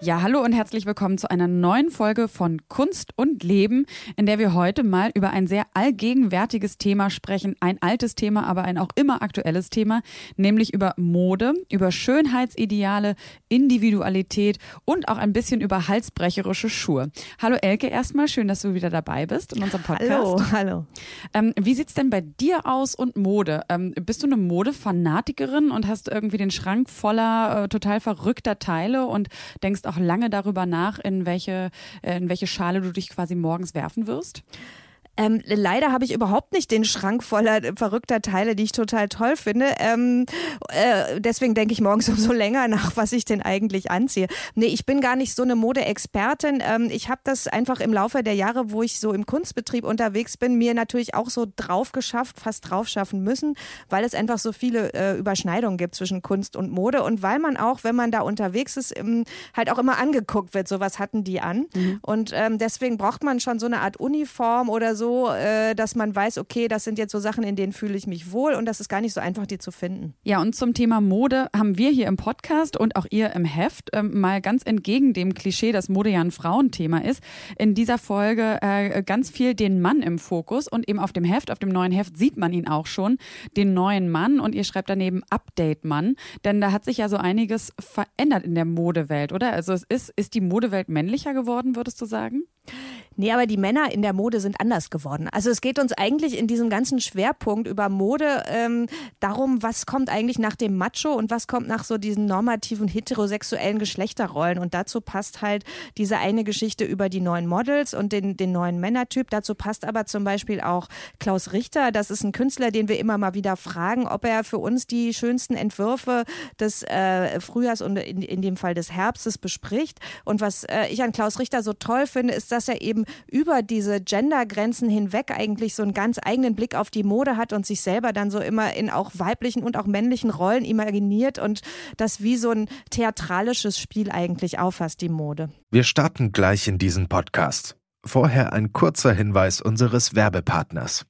Ja, hallo und herzlich willkommen zu einer neuen Folge von Kunst und Leben, in der wir heute mal über ein sehr allgegenwärtiges Thema sprechen. Ein altes Thema, aber ein auch immer aktuelles Thema, nämlich über Mode, über Schönheitsideale, Individualität und auch ein bisschen über halsbrecherische Schuhe. Hallo Elke, erstmal schön, dass du wieder dabei bist in unserem Podcast. Hallo, hallo. Ähm, wie sieht's denn bei dir aus und Mode? Ähm, bist du eine Modefanatikerin und hast irgendwie den Schrank voller äh, total verrückter Teile und denkst auch lange darüber nach, in welche, äh, in welche Schale du dich quasi morgens werfen wirst? Ähm, leider habe ich überhaupt nicht den Schrank voller verrückter Teile, die ich total toll finde. Ähm, äh, deswegen denke ich morgens umso länger nach, was ich denn eigentlich anziehe. Nee, ich bin gar nicht so eine Modeexpertin. Ähm, ich habe das einfach im Laufe der Jahre, wo ich so im Kunstbetrieb unterwegs bin, mir natürlich auch so drauf geschafft, fast drauf schaffen müssen, weil es einfach so viele äh, Überschneidungen gibt zwischen Kunst und Mode und weil man auch, wenn man da unterwegs ist, ähm, halt auch immer angeguckt wird, so was hatten die an. Mhm. Und ähm, deswegen braucht man schon so eine Art Uniform oder so, so, äh, dass man weiß, okay, das sind jetzt so Sachen, in denen fühle ich mich wohl und das ist gar nicht so einfach, die zu finden. Ja, und zum Thema Mode haben wir hier im Podcast und auch ihr im Heft äh, mal ganz entgegen dem Klischee, dass Mode ja ein Frauenthema ist, in dieser Folge äh, ganz viel den Mann im Fokus und eben auf dem Heft, auf dem neuen Heft sieht man ihn auch schon, den neuen Mann und ihr schreibt daneben Update Mann, denn da hat sich ja so einiges verändert in der Modewelt, oder? Also es ist, ist die Modewelt männlicher geworden, würdest du sagen? Nee, aber die Männer in der Mode sind anders geworden. Also es geht uns eigentlich in diesem ganzen Schwerpunkt über Mode ähm, darum, was kommt eigentlich nach dem Macho und was kommt nach so diesen normativen heterosexuellen Geschlechterrollen. Und dazu passt halt diese eine Geschichte über die neuen Models und den, den neuen Männertyp. Dazu passt aber zum Beispiel auch Klaus Richter. Das ist ein Künstler, den wir immer mal wieder fragen, ob er für uns die schönsten Entwürfe des äh, Frühjahrs und in, in dem Fall des Herbstes bespricht. Und was äh, ich an Klaus Richter so toll finde, ist, dass er eben über diese Gendergrenzen hinweg eigentlich so einen ganz eigenen Blick auf die Mode hat und sich selber dann so immer in auch weiblichen und auch männlichen Rollen imaginiert und das wie so ein theatralisches Spiel eigentlich auffasst, die Mode. Wir starten gleich in diesen Podcast. Vorher ein kurzer Hinweis unseres Werbepartners.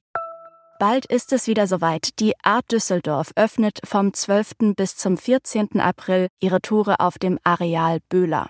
Bald ist es wieder soweit. Die Art Düsseldorf öffnet vom 12. bis zum 14. April ihre Tore auf dem Areal Böhler.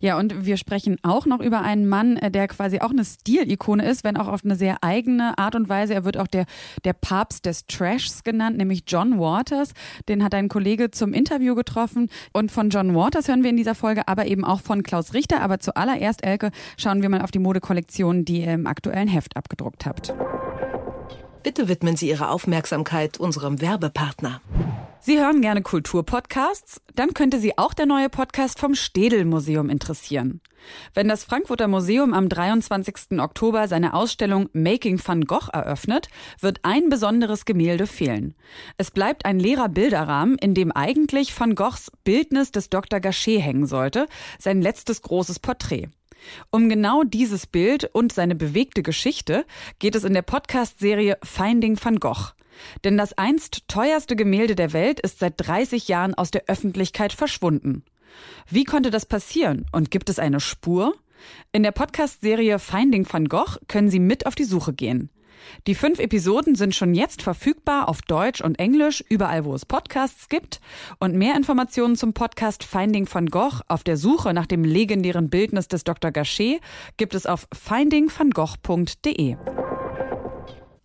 Ja, und wir sprechen auch noch über einen Mann, äh, der quasi auch eine Stilikone ist, wenn auch auf eine sehr eigene Art und Weise. Er wird auch der, der Papst des Trashs genannt, nämlich John Waters. Den hat ein Kollege zum Interview getroffen. Und von John Waters hören wir in dieser Folge, aber eben auch von Klaus Richter. Aber zuallererst, Elke, schauen wir mal auf die Modekollektion, die ihr im aktuellen Heft abgedruckt habt. Bitte widmen Sie Ihre Aufmerksamkeit unserem Werbepartner. Sie hören gerne Kulturpodcasts? Dann könnte Sie auch der neue Podcast vom Städel Museum interessieren. Wenn das Frankfurter Museum am 23. Oktober seine Ausstellung Making van Gogh eröffnet, wird ein besonderes Gemälde fehlen. Es bleibt ein leerer Bilderrahmen, in dem eigentlich van Goghs Bildnis des Dr. Gachet hängen sollte, sein letztes großes Porträt. Um genau dieses Bild und seine bewegte Geschichte geht es in der Podcast-Serie Finding van Gogh. Denn das einst teuerste Gemälde der Welt ist seit 30 Jahren aus der Öffentlichkeit verschwunden. Wie konnte das passieren und gibt es eine Spur? In der Podcast-Serie Finding van Gogh können Sie mit auf die Suche gehen. Die fünf Episoden sind schon jetzt verfügbar auf Deutsch und Englisch, überall wo es Podcasts gibt. Und mehr Informationen zum Podcast Finding van Gogh auf der Suche nach dem legendären Bildnis des Dr. Gachet gibt es auf findingvangogh.de.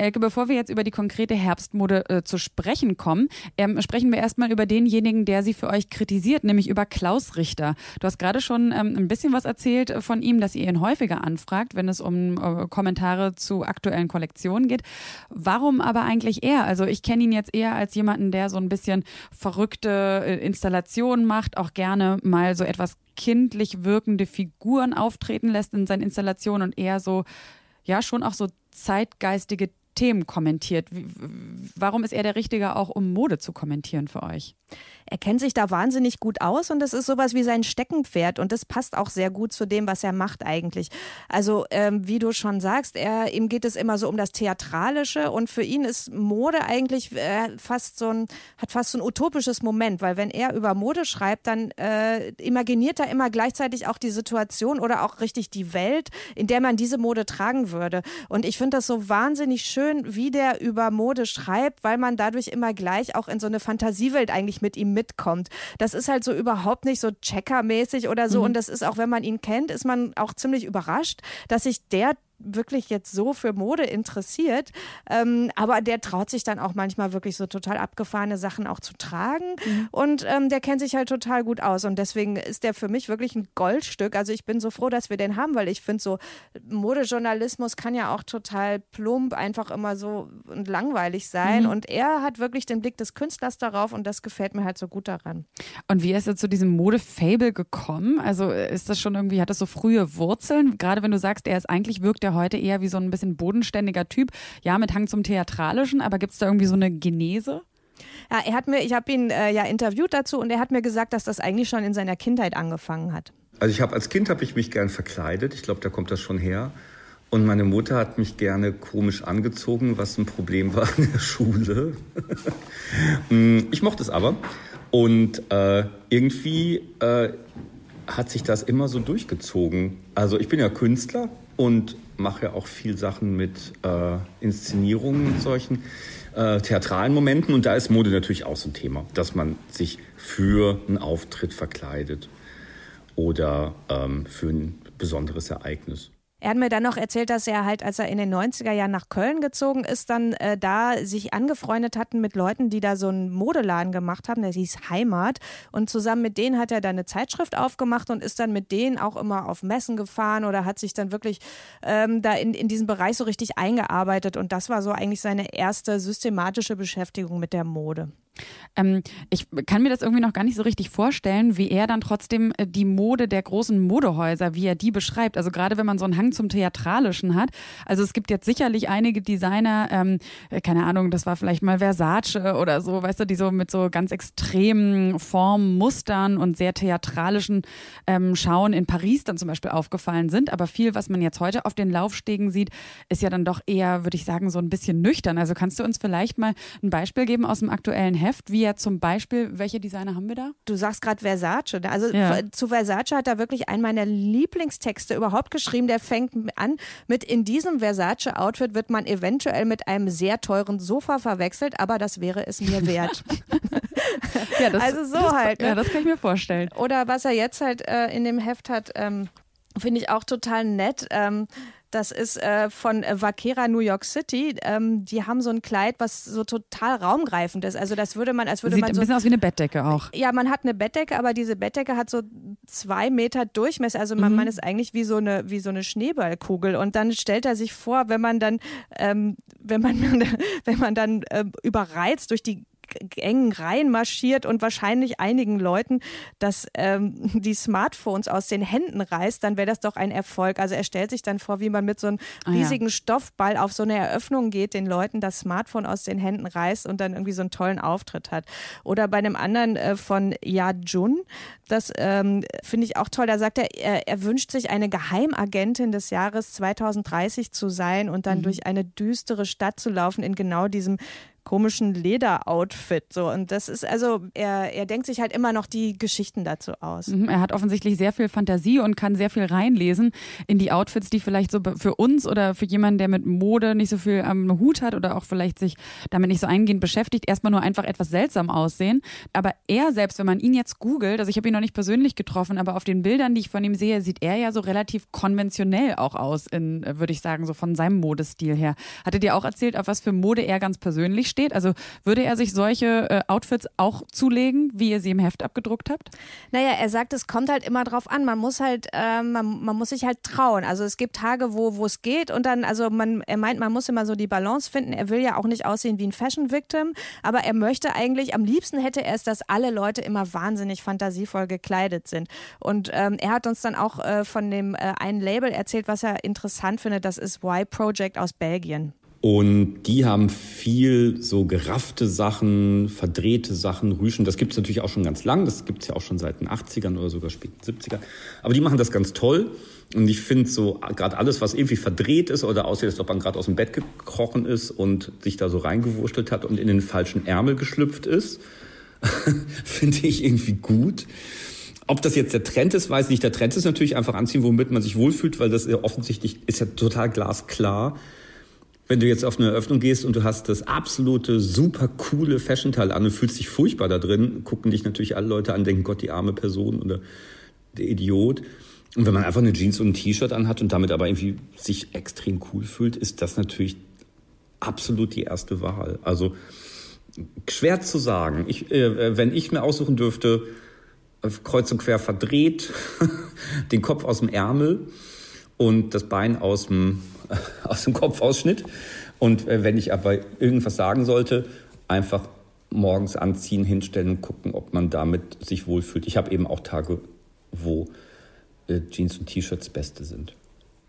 Elke, bevor wir jetzt über die konkrete Herbstmode äh, zu sprechen kommen, ähm, sprechen wir erstmal über denjenigen, der sie für euch kritisiert, nämlich über Klaus Richter. Du hast gerade schon ähm, ein bisschen was erzählt von ihm, dass ihr ihn häufiger anfragt, wenn es um äh, Kommentare zu aktuellen Kollektionen geht. Warum aber eigentlich er? Also ich kenne ihn jetzt eher als jemanden, der so ein bisschen verrückte äh, Installationen macht, auch gerne mal so etwas kindlich wirkende Figuren auftreten lässt in seinen Installationen und eher so, ja, schon auch so zeitgeistige Themen kommentiert. Warum ist er der Richtige auch, um Mode zu kommentieren für euch? er kennt sich da wahnsinnig gut aus und das ist sowas wie sein Steckenpferd und das passt auch sehr gut zu dem, was er macht eigentlich. Also ähm, wie du schon sagst, er, ihm geht es immer so um das Theatralische und für ihn ist Mode eigentlich äh, fast so ein, hat fast so ein utopisches Moment, weil wenn er über Mode schreibt, dann äh, imaginiert er immer gleichzeitig auch die Situation oder auch richtig die Welt, in der man diese Mode tragen würde. Und ich finde das so wahnsinnig schön, wie der über Mode schreibt, weil man dadurch immer gleich auch in so eine Fantasiewelt eigentlich mit ihm mitkommt. Das ist halt so überhaupt nicht so checkermäßig oder so. Mhm. Und das ist auch, wenn man ihn kennt, ist man auch ziemlich überrascht, dass sich der wirklich jetzt so für Mode interessiert. Ähm, aber der traut sich dann auch manchmal wirklich so total abgefahrene Sachen auch zu tragen. Mhm. Und ähm, der kennt sich halt total gut aus. Und deswegen ist der für mich wirklich ein Goldstück. Also ich bin so froh, dass wir den haben, weil ich finde so, Modejournalismus kann ja auch total plump, einfach immer so und langweilig sein. Mhm. Und er hat wirklich den Blick des Künstlers darauf und das gefällt mir halt so gut daran. Und wie ist er zu diesem Mode-Fable gekommen? Also ist das schon irgendwie, hat das so frühe Wurzeln? Gerade wenn du sagst, er ist eigentlich wirkt er heute eher wie so ein bisschen bodenständiger Typ. Ja, mit Hang zum Theatralischen, aber gibt es da irgendwie so eine Genese? Ja, er hat mir, ich habe ihn äh, ja interviewt dazu und er hat mir gesagt, dass das eigentlich schon in seiner Kindheit angefangen hat. Also ich habe als Kind habe ich mich gern verkleidet. Ich glaube, da kommt das schon her. Und meine Mutter hat mich gerne komisch angezogen, was ein Problem war in der Schule. Mm, ich mochte es aber. Und äh, irgendwie äh, hat sich das immer so durchgezogen. Also ich bin ja Künstler und mache auch viel Sachen mit äh, Inszenierungen und solchen äh, theatralen Momenten. Und da ist Mode natürlich auch so ein Thema, dass man sich für einen Auftritt verkleidet oder ähm, für ein besonderes Ereignis. Er hat mir dann noch erzählt, dass er halt, als er in den 90er Jahren nach Köln gezogen ist, dann äh, da sich angefreundet hatten mit Leuten, die da so einen Modeladen gemacht haben, der hieß Heimat. Und zusammen mit denen hat er dann eine Zeitschrift aufgemacht und ist dann mit denen auch immer auf Messen gefahren oder hat sich dann wirklich ähm, da in, in diesen Bereich so richtig eingearbeitet. Und das war so eigentlich seine erste systematische Beschäftigung mit der Mode. Ähm, ich kann mir das irgendwie noch gar nicht so richtig vorstellen, wie er dann trotzdem äh, die Mode der großen Modehäuser, wie er die beschreibt. Also gerade wenn man so einen Hang zum Theatralischen hat. Also es gibt jetzt sicherlich einige Designer, ähm, äh, keine Ahnung, das war vielleicht mal Versace oder so, weißt du, die so mit so ganz extremen Formen, Mustern und sehr theatralischen ähm, Schauen in Paris dann zum Beispiel aufgefallen sind. Aber viel, was man jetzt heute auf den Laufstegen sieht, ist ja dann doch eher, würde ich sagen, so ein bisschen nüchtern. Also kannst du uns vielleicht mal ein Beispiel geben aus dem aktuellen Heft, wie ja zum Beispiel, welche Designer haben wir da? Du sagst gerade Versace. Ne? Also ja. zu Versace hat er wirklich einen meiner Lieblingstexte überhaupt geschrieben. Der fängt an mit, in diesem Versace-Outfit wird man eventuell mit einem sehr teuren Sofa verwechselt, aber das wäre es mir wert. ja, das, also so das, halt. Ne? Ja, das kann ich mir vorstellen. Oder was er jetzt halt äh, in dem Heft hat, ähm, finde ich auch total nett. Ähm, das ist äh, von Vaquera New York City. Ähm, die haben so ein Kleid, was so total raumgreifend ist. Also das würde man, als würde Sieht man so, ein bisschen aus wie eine Bettdecke auch. Ja, man hat eine Bettdecke, aber diese Bettdecke hat so zwei Meter Durchmesser. Also man, mhm. man ist eigentlich wie so eine wie so eine Schneeballkugel. Und dann stellt er sich vor, wenn man dann ähm, wenn man wenn man dann äh, überreizt durch die engen Reihen marschiert und wahrscheinlich einigen Leuten dass ähm, die Smartphones aus den Händen reißt, dann wäre das doch ein Erfolg. Also er stellt sich dann vor, wie man mit so einem riesigen ah, ja. Stoffball auf so eine Eröffnung geht, den Leuten das Smartphone aus den Händen reißt und dann irgendwie so einen tollen Auftritt hat. Oder bei einem anderen äh, von Ya Jun, das ähm, finde ich auch toll. Da sagt er, er, er, wünscht sich eine Geheimagentin des Jahres 2030 zu sein und dann mhm. durch eine düstere Stadt zu laufen in genau diesem komischen Lederoutfit. So. Und das ist also, er, er denkt sich halt immer noch die Geschichten dazu aus. Mhm, er hat offensichtlich sehr viel Fantasie und kann sehr viel reinlesen in die Outfits, die vielleicht so für uns oder für jemanden, der mit Mode nicht so viel am Hut hat oder auch vielleicht sich damit nicht so eingehend beschäftigt, erstmal nur einfach etwas seltsam aussehen. Aber er selbst, wenn man ihn jetzt googelt, also ich habe ihn noch nicht persönlich getroffen, aber auf den Bildern, die ich von ihm sehe, sieht er ja so relativ konventionell auch aus, in, würde ich sagen, so von seinem Modestil her. Hat er dir auch erzählt, auf was für Mode er ganz persönlich steht? Also würde er sich solche äh, Outfits auch zulegen, wie ihr sie im Heft abgedruckt habt? Naja, er sagt, es kommt halt immer drauf an. Man muss halt, äh, man, man muss sich halt trauen. Also es gibt Tage, wo es geht und dann, also man, er meint, man muss immer so die Balance finden. Er will ja auch nicht aussehen wie ein Fashion Victim, aber er möchte eigentlich, am liebsten hätte er es, dass alle Leute immer wahnsinnig fantasievoll gekleidet sind. Und ähm, er hat uns dann auch äh, von dem äh, einen Label erzählt, was er interessant findet. Das ist Y Project aus Belgien. Und die haben viel so geraffte Sachen, verdrehte Sachen, Rüschen. Das gibt es natürlich auch schon ganz lang. Das gibt es ja auch schon seit den 80ern oder sogar späten 70ern. Aber die machen das ganz toll. Und ich finde so gerade alles, was irgendwie verdreht ist oder aussieht, als ob man gerade aus dem Bett gekrochen ist und sich da so reingewurschtelt hat und in den falschen Ärmel geschlüpft ist, finde ich irgendwie gut. Ob das jetzt der Trend ist, weiß ich nicht. Der Trend ist natürlich einfach anziehen, womit man sich wohlfühlt, weil das offensichtlich ist ja total glasklar wenn du jetzt auf eine Eröffnung gehst und du hast das absolute, super coole Fashion-Teil an und fühlst dich furchtbar da drin, gucken dich natürlich alle Leute an, denken, Gott, die arme Person oder der Idiot. Und wenn man einfach eine Jeans und ein T-Shirt anhat und damit aber irgendwie sich extrem cool fühlt, ist das natürlich absolut die erste Wahl. Also schwer zu sagen. Ich, äh, wenn ich mir aussuchen dürfte, kreuz und quer verdreht, den Kopf aus dem Ärmel und das Bein aus dem aus dem Kopfausschnitt. Und äh, wenn ich aber irgendwas sagen sollte, einfach morgens anziehen, hinstellen und gucken, ob man damit sich wohlfühlt. Ich habe eben auch Tage, wo äh, Jeans und T-Shirts beste sind.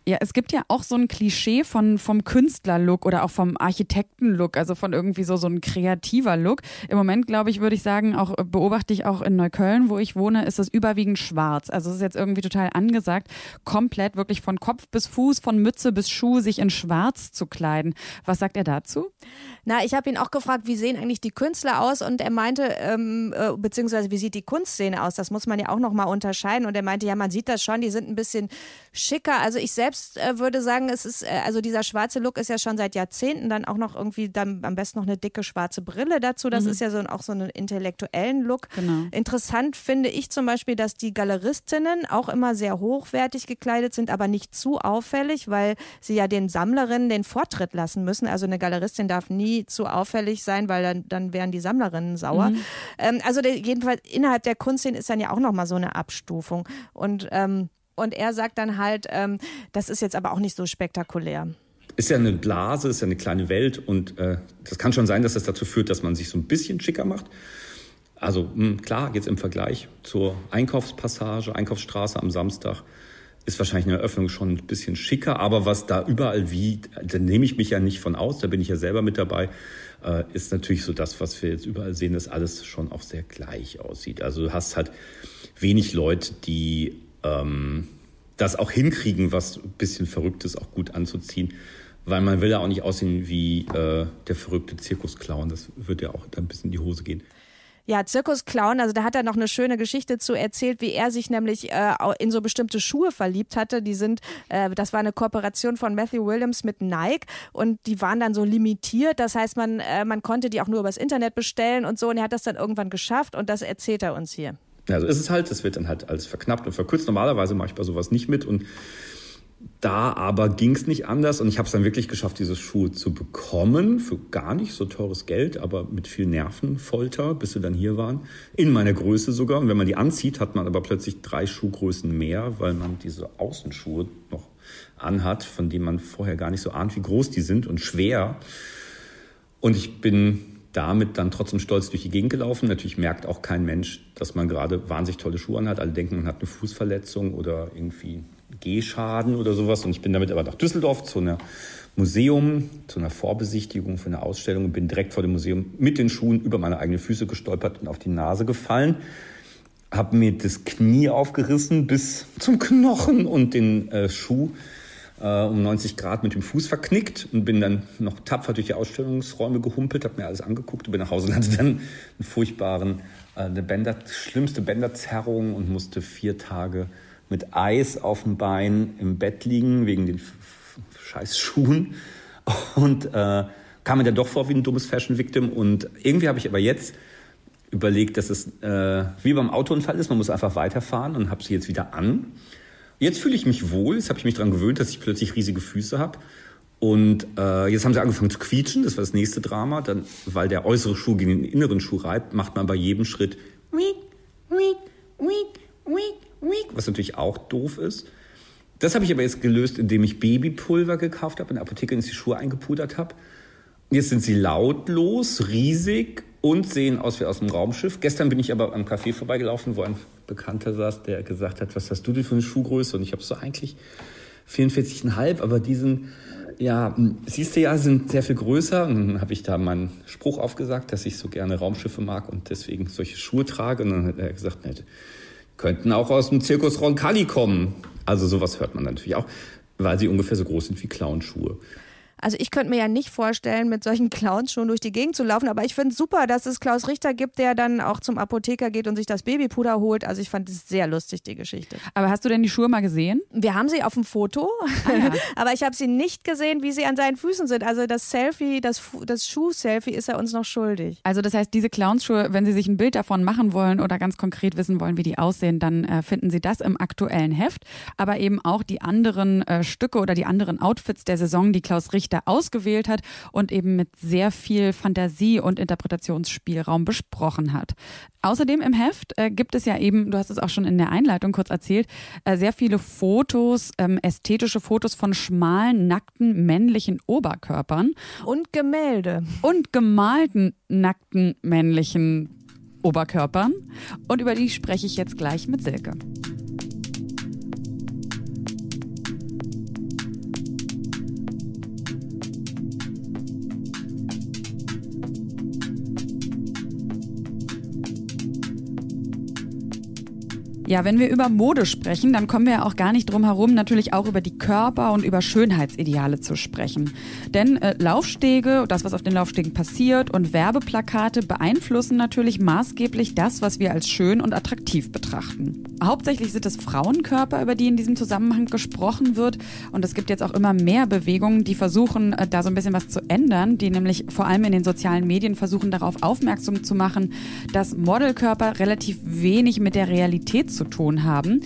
Ja, es gibt ja auch so ein Klischee von, vom Künstlerlook oder auch vom Architektenlook, also von irgendwie so, so ein kreativer Look. Im Moment, glaube ich, würde ich sagen, auch beobachte ich auch in Neukölln, wo ich wohne, ist es überwiegend schwarz. Also es ist jetzt irgendwie total angesagt, komplett wirklich von Kopf bis Fuß, von Mütze bis Schuh sich in schwarz zu kleiden. Was sagt er dazu? Na, ich habe ihn auch gefragt, wie sehen eigentlich die Künstler aus? Und er meinte, ähm, äh, beziehungsweise wie sieht die Kunstszene aus? Das muss man ja auch nochmal unterscheiden. Und er meinte, ja, man sieht das schon, die sind ein bisschen schicker. Also ich selbst äh, würde sagen, es ist, äh, also dieser schwarze Look ist ja schon seit Jahrzehnten, dann auch noch irgendwie, dann am besten noch eine dicke schwarze Brille dazu. Das mhm. ist ja so auch so einen intellektuellen Look. Genau. Interessant finde ich zum Beispiel, dass die Galeristinnen auch immer sehr hochwertig gekleidet sind, aber nicht zu auffällig, weil sie ja den Sammlerinnen den Vortritt lassen müssen. Also eine Galeristin darf nie zu auffällig sein, weil dann, dann wären die Sammlerinnen sauer. Mhm. Ähm, also der, jedenfalls innerhalb der Kunstszene ist dann ja auch nochmal so eine Abstufung. Und, ähm, und er sagt dann halt, ähm, das ist jetzt aber auch nicht so spektakulär ist ja eine Blase, ist ja eine kleine Welt und äh, das kann schon sein, dass das dazu führt, dass man sich so ein bisschen schicker macht. Also mh, hm, klar, jetzt im Vergleich zur Einkaufspassage, Einkaufsstraße am Samstag ist wahrscheinlich eine Eröffnung schon ein bisschen schicker, aber was da überall wie, da nehme ich mich ja nicht von aus, da bin ich ja selber mit dabei, äh, ist natürlich so das, was wir jetzt überall sehen, dass alles schon auch sehr gleich aussieht. Also du hast halt wenig Leute, die ähm, das auch hinkriegen, was ein bisschen Verrücktes auch gut anzuziehen, weil man will ja auch nicht aussehen wie äh, der verrückte Zirkusclown, das wird ja auch dann ein bisschen in die Hose gehen. Ja, Zirkusclown, also da hat er noch eine schöne Geschichte zu erzählt, wie er sich nämlich äh, in so bestimmte Schuhe verliebt hatte. Die sind, äh, das war eine Kooperation von Matthew Williams mit Nike und die waren dann so limitiert. Das heißt, man, äh, man konnte die auch nur übers Internet bestellen und so und er hat das dann irgendwann geschafft und das erzählt er uns hier. Also ist es halt, das wird dann halt alles verknappt und verkürzt. Normalerweise mache ich bei sowas nicht mit und da aber ging es nicht anders und ich habe es dann wirklich geschafft, diese Schuhe zu bekommen für gar nicht so teures Geld, aber mit viel Nervenfolter, bis sie dann hier waren. In meiner Größe sogar. Und wenn man die anzieht, hat man aber plötzlich drei Schuhgrößen mehr, weil man diese Außenschuhe noch anhat, von denen man vorher gar nicht so ahnt, wie groß die sind und schwer. Und ich bin damit dann trotzdem stolz durch die Gegend gelaufen. Natürlich merkt auch kein Mensch, dass man gerade wahnsinnig tolle Schuhe anhat. Alle denken, man hat eine Fußverletzung oder irgendwie Gehschaden oder sowas. Und ich bin damit aber nach Düsseldorf zu einer Museum, zu einer Vorbesichtigung für eine Ausstellung und bin direkt vor dem Museum mit den Schuhen über meine eigenen Füße gestolpert und auf die Nase gefallen. Hab mir das Knie aufgerissen bis zum Knochen und den äh, Schuh äh, um 90 Grad mit dem Fuß verknickt und bin dann noch tapfer durch die Ausstellungsräume gehumpelt, habe mir alles angeguckt bin nach Hause und hatte dann einen furchtbaren, äh, eine Bänder, schlimmste Bänderzerrung und musste vier Tage mit Eis auf dem Bein im Bett liegen wegen den scheiß Schuhen. Und äh, kam mir dann doch vor wie ein dummes Fashion-Victim und irgendwie habe ich aber jetzt überlegt, dass es äh, wie beim Autounfall ist, man muss einfach weiterfahren und habe sie jetzt wieder an Jetzt fühle ich mich wohl, jetzt habe ich mich daran gewöhnt, dass ich plötzlich riesige Füße habe. Und äh, jetzt haben sie angefangen zu quietschen, das war das nächste Drama. Dann, weil der äußere Schuh gegen den inneren Schuh reibt, macht man bei jedem Schritt was natürlich auch doof ist. Das habe ich aber jetzt gelöst, indem ich Babypulver gekauft habe, in der Apotheke in die Schuhe eingepudert habe. Jetzt sind sie lautlos, riesig und sehen aus wie aus einem Raumschiff. Gestern bin ich aber am Café vorbeigelaufen, wo ein Bekannter saß, der gesagt hat, was hast du denn für eine Schuhgröße? Und ich habe so eigentlich 44,5, aber diesen, ja, siehst du ja, sind sehr viel größer. Und dann habe ich da meinen Spruch aufgesagt, dass ich so gerne Raumschiffe mag und deswegen solche Schuhe trage. Und dann hat er gesagt, ne, könnten auch aus dem Zirkus Roncalli kommen. Also sowas hört man natürlich auch, weil sie ungefähr so groß sind wie Clownschuhe. Also ich könnte mir ja nicht vorstellen, mit solchen Clowns schon durch die Gegend zu laufen, aber ich finde es super, dass es Klaus Richter gibt, der dann auch zum Apotheker geht und sich das Babypuder holt. Also ich fand es sehr lustig, die Geschichte. Aber hast du denn die Schuhe mal gesehen? Wir haben sie auf dem Foto, ah, ja. aber ich habe sie nicht gesehen, wie sie an seinen Füßen sind. Also das Selfie, das, das Schuh-Selfie ist er uns noch schuldig. Also das heißt, diese Clownsschuhe, wenn Sie sich ein Bild davon machen wollen oder ganz konkret wissen wollen, wie die aussehen, dann äh, finden Sie das im aktuellen Heft. Aber eben auch die anderen äh, Stücke oder die anderen Outfits der Saison, die Klaus Richter ausgewählt hat hat und eben mit sehr viel Fantasie und Interpretationsspielraum besprochen hat. Außerdem im Heft äh, gibt es ja eben, du hast es auch schon in der Einleitung kurz erzählt, äh, sehr viele Fotos, ähm, ästhetische Fotos von schmalen, nackten männlichen Oberkörpern. Und Gemälde. Und gemalten, nackten männlichen Oberkörpern. Und über die spreche ich jetzt gleich mit Silke. Ja, wenn wir über Mode sprechen, dann kommen wir ja auch gar nicht drum herum, natürlich auch über die Körper und über Schönheitsideale zu sprechen. Denn äh, Laufstege, das, was auf den Laufstegen passiert und Werbeplakate beeinflussen natürlich maßgeblich das, was wir als schön und attraktiv betrachten. Hauptsächlich sind es Frauenkörper, über die in diesem Zusammenhang gesprochen wird. Und es gibt jetzt auch immer mehr Bewegungen, die versuchen, äh, da so ein bisschen was zu ändern, die nämlich vor allem in den sozialen Medien versuchen, darauf aufmerksam zu machen, dass Modelkörper relativ wenig mit der Realität zu tun haben.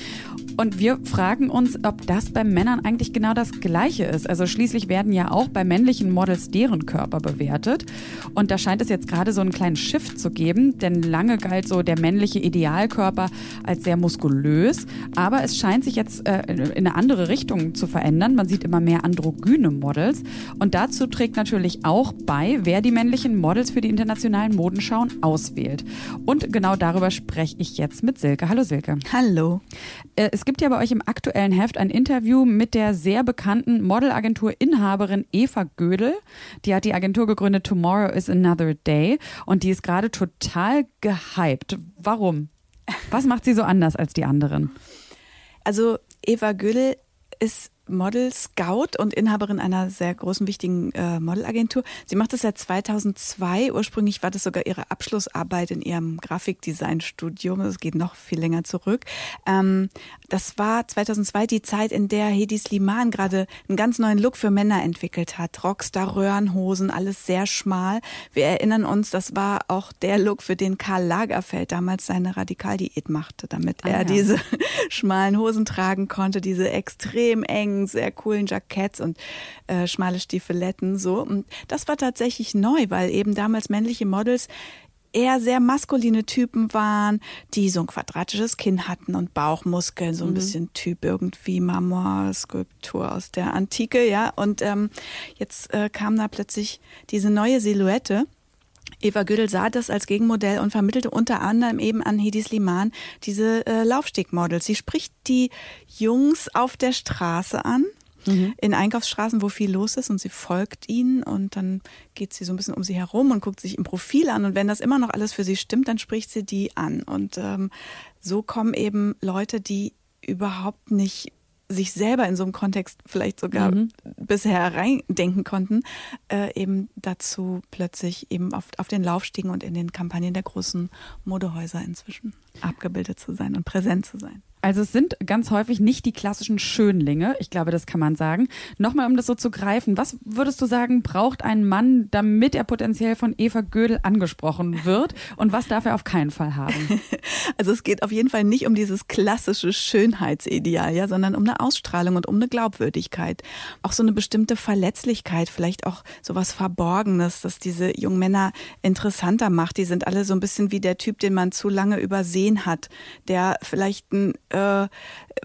Und wir fragen uns, ob das bei Männern eigentlich genau das Gleiche ist. Also schließlich werden ja auch bei männlichen Models deren Körper bewertet. Und da scheint es jetzt gerade so einen kleinen Shift zu geben, denn lange galt so der männliche Idealkörper als sehr muskulös. Aber es scheint sich jetzt äh, in eine andere Richtung zu verändern. Man sieht immer mehr androgyne Models. Und dazu trägt natürlich auch bei, wer die männlichen Models für die internationalen Modenschauen auswählt. Und genau darüber spreche ich jetzt mit Silke. Hallo Silke. Hallo. Äh, gibt ja bei euch im aktuellen Heft ein Interview mit der sehr bekannten Modelagentur-Inhaberin Eva Gödel. Die hat die Agentur gegründet Tomorrow is Another Day und die ist gerade total gehypt. Warum? Was macht sie so anders als die anderen? Also Eva Gödel ist Model Scout und Inhaberin einer sehr großen, wichtigen äh, Modelagentur. Sie macht das seit 2002. Ursprünglich war das sogar ihre Abschlussarbeit in ihrem Grafikdesign-Studium. Das geht noch viel länger zurück. Ähm, das war 2002 die Zeit, in der Hedi Sliman gerade einen ganz neuen Look für Männer entwickelt hat. Rockstar-Röhrenhosen, alles sehr schmal. Wir erinnern uns, das war auch der Look, für den Karl Lagerfeld damals seine Radikaldiät machte, damit ah, er ja. diese schmalen Hosen tragen konnte, diese extrem engen sehr coolen Jacketts und äh, schmale Stiefeletten so. Und das war tatsächlich neu, weil eben damals männliche Models eher sehr maskuline Typen waren, die so ein quadratisches Kinn hatten und Bauchmuskeln, so ein mhm. bisschen Typ irgendwie Marmor-Skulptur aus der Antike, ja. Und ähm, jetzt äh, kam da plötzlich diese neue Silhouette. Eva Gödel sah das als Gegenmodell und vermittelte unter anderem eben an Hedi Sliman diese äh, Laufstegmodels. Sie spricht die Jungs auf der Straße an, mhm. in Einkaufsstraßen, wo viel los ist und sie folgt ihnen und dann geht sie so ein bisschen um sie herum und guckt sich im Profil an und wenn das immer noch alles für sie stimmt, dann spricht sie die an und ähm, so kommen eben Leute, die überhaupt nicht sich selber in so einem Kontext vielleicht sogar mhm. bisher reindenken konnten, äh, eben dazu plötzlich eben auf, auf den Lauf stiegen und in den Kampagnen der großen Modehäuser inzwischen abgebildet zu sein und präsent zu sein. Also es sind ganz häufig nicht die klassischen Schönlinge, ich glaube, das kann man sagen. Nochmal, um das so zu greifen, was würdest du sagen, braucht ein Mann, damit er potenziell von Eva Gödel angesprochen wird und was darf er auf keinen Fall haben? Also es geht auf jeden Fall nicht um dieses klassische Schönheitsideal, ja, sondern um eine Ausstrahlung und um eine Glaubwürdigkeit. Auch so eine bestimmte Verletzlichkeit, vielleicht auch so was Verborgenes, das diese jungen Männer interessanter macht. Die sind alle so ein bisschen wie der Typ, den man zu lange übersehen hat, der vielleicht ein äh,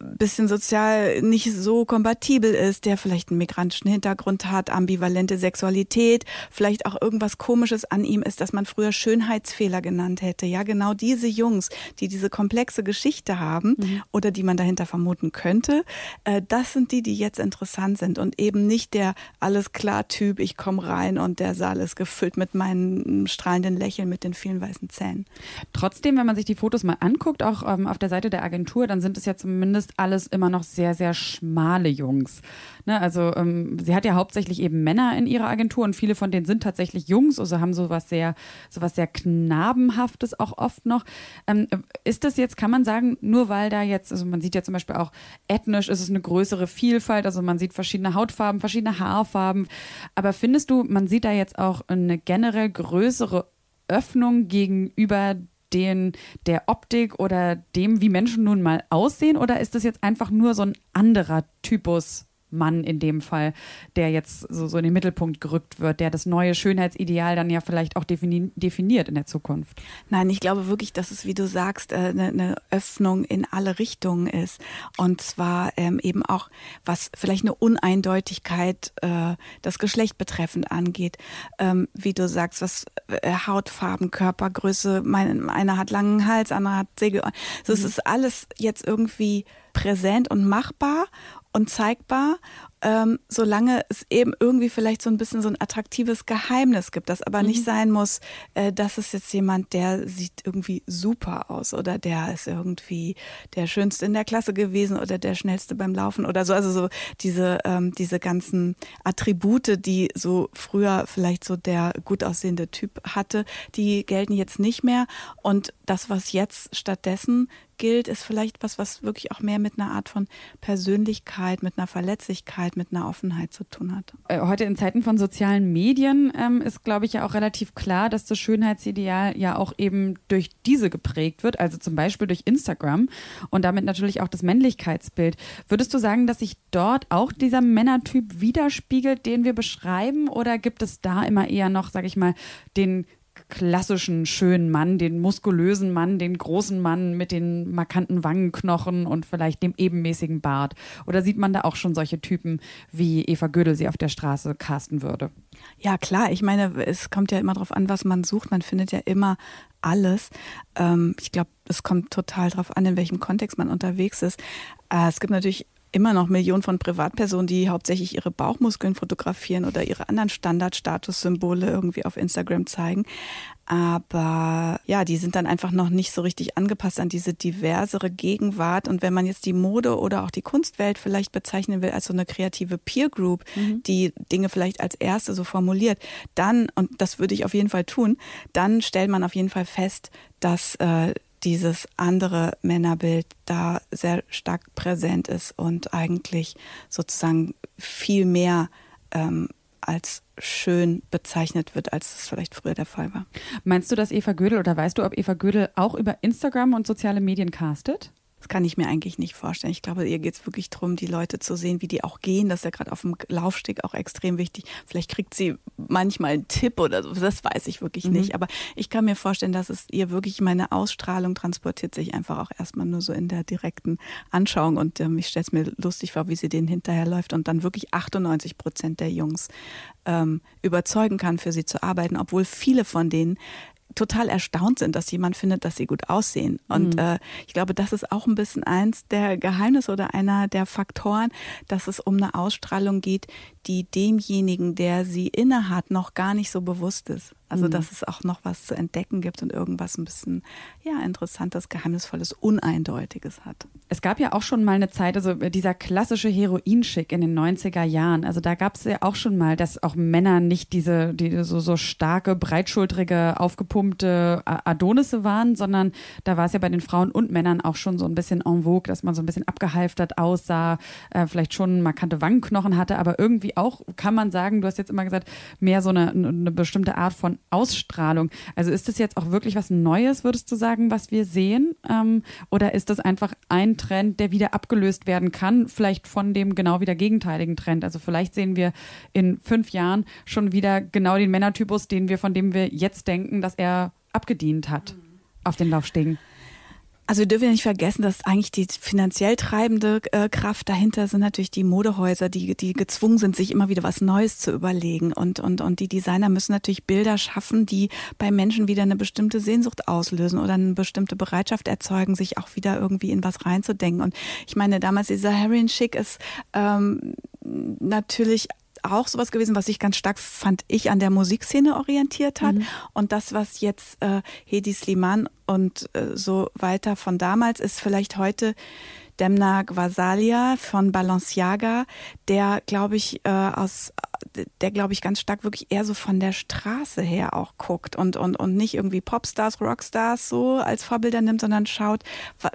bisschen sozial nicht so kompatibel ist, der vielleicht einen migrantischen Hintergrund hat, ambivalente Sexualität, vielleicht auch irgendwas Komisches an ihm ist, das man früher Schönheitsfehler genannt hätte. Ja, genau diese Jungs, die diese komplexe Geschichte haben mhm. oder die man dahinter vermuten könnte, äh, das sind die, die jetzt interessant sind und eben nicht der alles klar Typ, ich komme rein und der Saal ist gefüllt mit meinen strahlenden Lächeln mit den vielen weißen Zähnen. Trotzdem, wenn man sich die Fotos mal anguckt, auch ähm, auf der Seite der Agentur, dann sind es ja zumindest alles immer noch sehr, sehr schmale Jungs. Ne, also ähm, sie hat ja hauptsächlich eben Männer in ihrer Agentur und viele von denen sind tatsächlich Jungs, also haben sowas sehr, sowas sehr Knabenhaftes auch oft noch. Ähm, ist das jetzt, kann man sagen, nur weil da jetzt, also man sieht ja zum Beispiel auch ethnisch ist es eine größere Vielfalt, also man sieht verschiedene Hautfarben, verschiedene Haarfarben, aber findest du, man sieht da jetzt auch eine generell größere Öffnung gegenüber den der Optik oder dem, wie Menschen nun mal aussehen? Oder ist das jetzt einfach nur so ein anderer Typus Mann in dem Fall, der jetzt so, so in den Mittelpunkt gerückt wird, der das neue Schönheitsideal dann ja vielleicht auch defini definiert in der Zukunft. Nein, ich glaube wirklich, dass es, wie du sagst, eine, äh, eine Öffnung in alle Richtungen ist. Und zwar ähm, eben auch, was vielleicht eine Uneindeutigkeit äh, das Geschlecht betreffend angeht. Ähm, wie du sagst, was äh, Hautfarben, Körpergröße, mein, einer hat langen Hals, andere hat Segel. Also mhm. Es ist alles jetzt irgendwie präsent und machbar und zeigbar ähm, solange es eben irgendwie vielleicht so ein bisschen so ein attraktives Geheimnis gibt, das aber mhm. nicht sein muss, äh, dass es jetzt jemand, der sieht irgendwie super aus oder der ist irgendwie der Schönste in der Klasse gewesen oder der Schnellste beim Laufen oder so. Also so diese, ähm, diese ganzen Attribute, die so früher vielleicht so der gut aussehende Typ hatte, die gelten jetzt nicht mehr. Und das, was jetzt stattdessen gilt, ist vielleicht was, was wirklich auch mehr mit einer Art von Persönlichkeit, mit einer Verletzlichkeit, Offenheit, mit einer Offenheit zu tun hat. Äh, heute in Zeiten von sozialen Medien ähm, ist, glaube ich, ja auch relativ klar, dass das Schönheitsideal ja auch eben durch diese geprägt wird, also zum Beispiel durch Instagram und damit natürlich auch das Männlichkeitsbild. Würdest du sagen, dass sich dort auch dieser Männertyp widerspiegelt, den wir beschreiben, oder gibt es da immer eher noch, sage ich mal, den klassischen schönen Mann, den muskulösen Mann, den großen Mann mit den markanten Wangenknochen und vielleicht dem ebenmäßigen Bart? Oder sieht man da auch schon solche Typen, wie Eva Gödel sie auf der Straße casten würde? Ja, klar. Ich meine, es kommt ja immer darauf an, was man sucht. Man findet ja immer alles. Ähm, ich glaube, es kommt total darauf an, in welchem Kontext man unterwegs ist. Äh, es gibt natürlich immer noch Millionen von Privatpersonen, die hauptsächlich ihre Bauchmuskeln fotografieren oder ihre anderen Standardstatussymbole irgendwie auf Instagram zeigen. Aber ja, die sind dann einfach noch nicht so richtig angepasst an diese diversere Gegenwart. Und wenn man jetzt die Mode oder auch die Kunstwelt vielleicht bezeichnen will als so eine kreative Peer Group, mhm. die Dinge vielleicht als erste so formuliert, dann, und das würde ich auf jeden Fall tun, dann stellt man auf jeden Fall fest, dass äh, dieses andere Männerbild da sehr stark präsent ist und eigentlich sozusagen viel mehr ähm, als schön bezeichnet wird, als es vielleicht früher der Fall war. Meinst du, dass Eva Gödel oder weißt du, ob Eva Gödel auch über Instagram und soziale Medien castet? Das kann ich mir eigentlich nicht vorstellen. Ich glaube, ihr geht es wirklich darum, die Leute zu sehen, wie die auch gehen. Das ist ja gerade auf dem Laufsteg auch extrem wichtig. Vielleicht kriegt sie manchmal einen Tipp oder so. Das weiß ich wirklich mhm. nicht. Aber ich kann mir vorstellen, dass es ihr wirklich meine Ausstrahlung transportiert sich einfach auch erstmal nur so in der direkten Anschauung. Und ähm, ich stelle es mir lustig vor, wie sie denen hinterherläuft und dann wirklich 98 Prozent der Jungs ähm, überzeugen kann, für sie zu arbeiten, obwohl viele von denen total erstaunt sind, dass jemand findet, dass sie gut aussehen. Und mhm. äh, ich glaube, das ist auch ein bisschen eins der Geheimnisse oder einer der Faktoren, dass es um eine Ausstrahlung geht, die demjenigen, der sie innehat, noch gar nicht so bewusst ist. Also, mhm. dass es auch noch was zu entdecken gibt und irgendwas ein bisschen, ja, interessantes, geheimnisvolles, uneindeutiges hat. Es gab ja auch schon mal eine Zeit, also dieser klassische Heroinschick in den 90er Jahren. Also da gab es ja auch schon mal, dass auch Männer nicht diese, die so, so starke, breitschultrige, aufgepumpte Adonisse waren, sondern da war es ja bei den Frauen und Männern auch schon so ein bisschen en vogue, dass man so ein bisschen abgehalftert aussah, äh, vielleicht schon markante Wangenknochen hatte, aber irgendwie auch, kann man sagen, du hast jetzt immer gesagt, mehr so eine, eine bestimmte Art von Ausstrahlung. Also ist das jetzt auch wirklich was Neues, würdest du sagen, was wir sehen? Ähm, oder ist das einfach ein Trend, der wieder abgelöst werden kann, vielleicht von dem genau wieder gegenteiligen Trend? Also vielleicht sehen wir in fünf Jahren schon wieder genau den Männertypus, den wir, von dem wir jetzt denken, dass er abgedient hat auf den Laufstegen. Also wir dürfen ja nicht vergessen, dass eigentlich die finanziell treibende äh, Kraft dahinter sind natürlich die Modehäuser, die, die gezwungen sind, sich immer wieder was Neues zu überlegen. Und, und, und die Designer müssen natürlich Bilder schaffen, die bei Menschen wieder eine bestimmte Sehnsucht auslösen oder eine bestimmte Bereitschaft erzeugen, sich auch wieder irgendwie in was reinzudenken. Und ich meine, damals dieser Harry Schick ist ähm, natürlich auch sowas gewesen, was sich ganz stark, fand ich, an der Musikszene orientiert hat. Mhm. Und das, was jetzt äh, Hedi Sliman und äh, so weiter von damals ist, vielleicht heute Demna Gvasalia von Balenciaga, der, glaube ich, äh, aus der, glaube ich, ganz stark wirklich eher so von der Straße her auch guckt und, und, und nicht irgendwie Popstars, Rockstars so als Vorbilder nimmt, sondern schaut,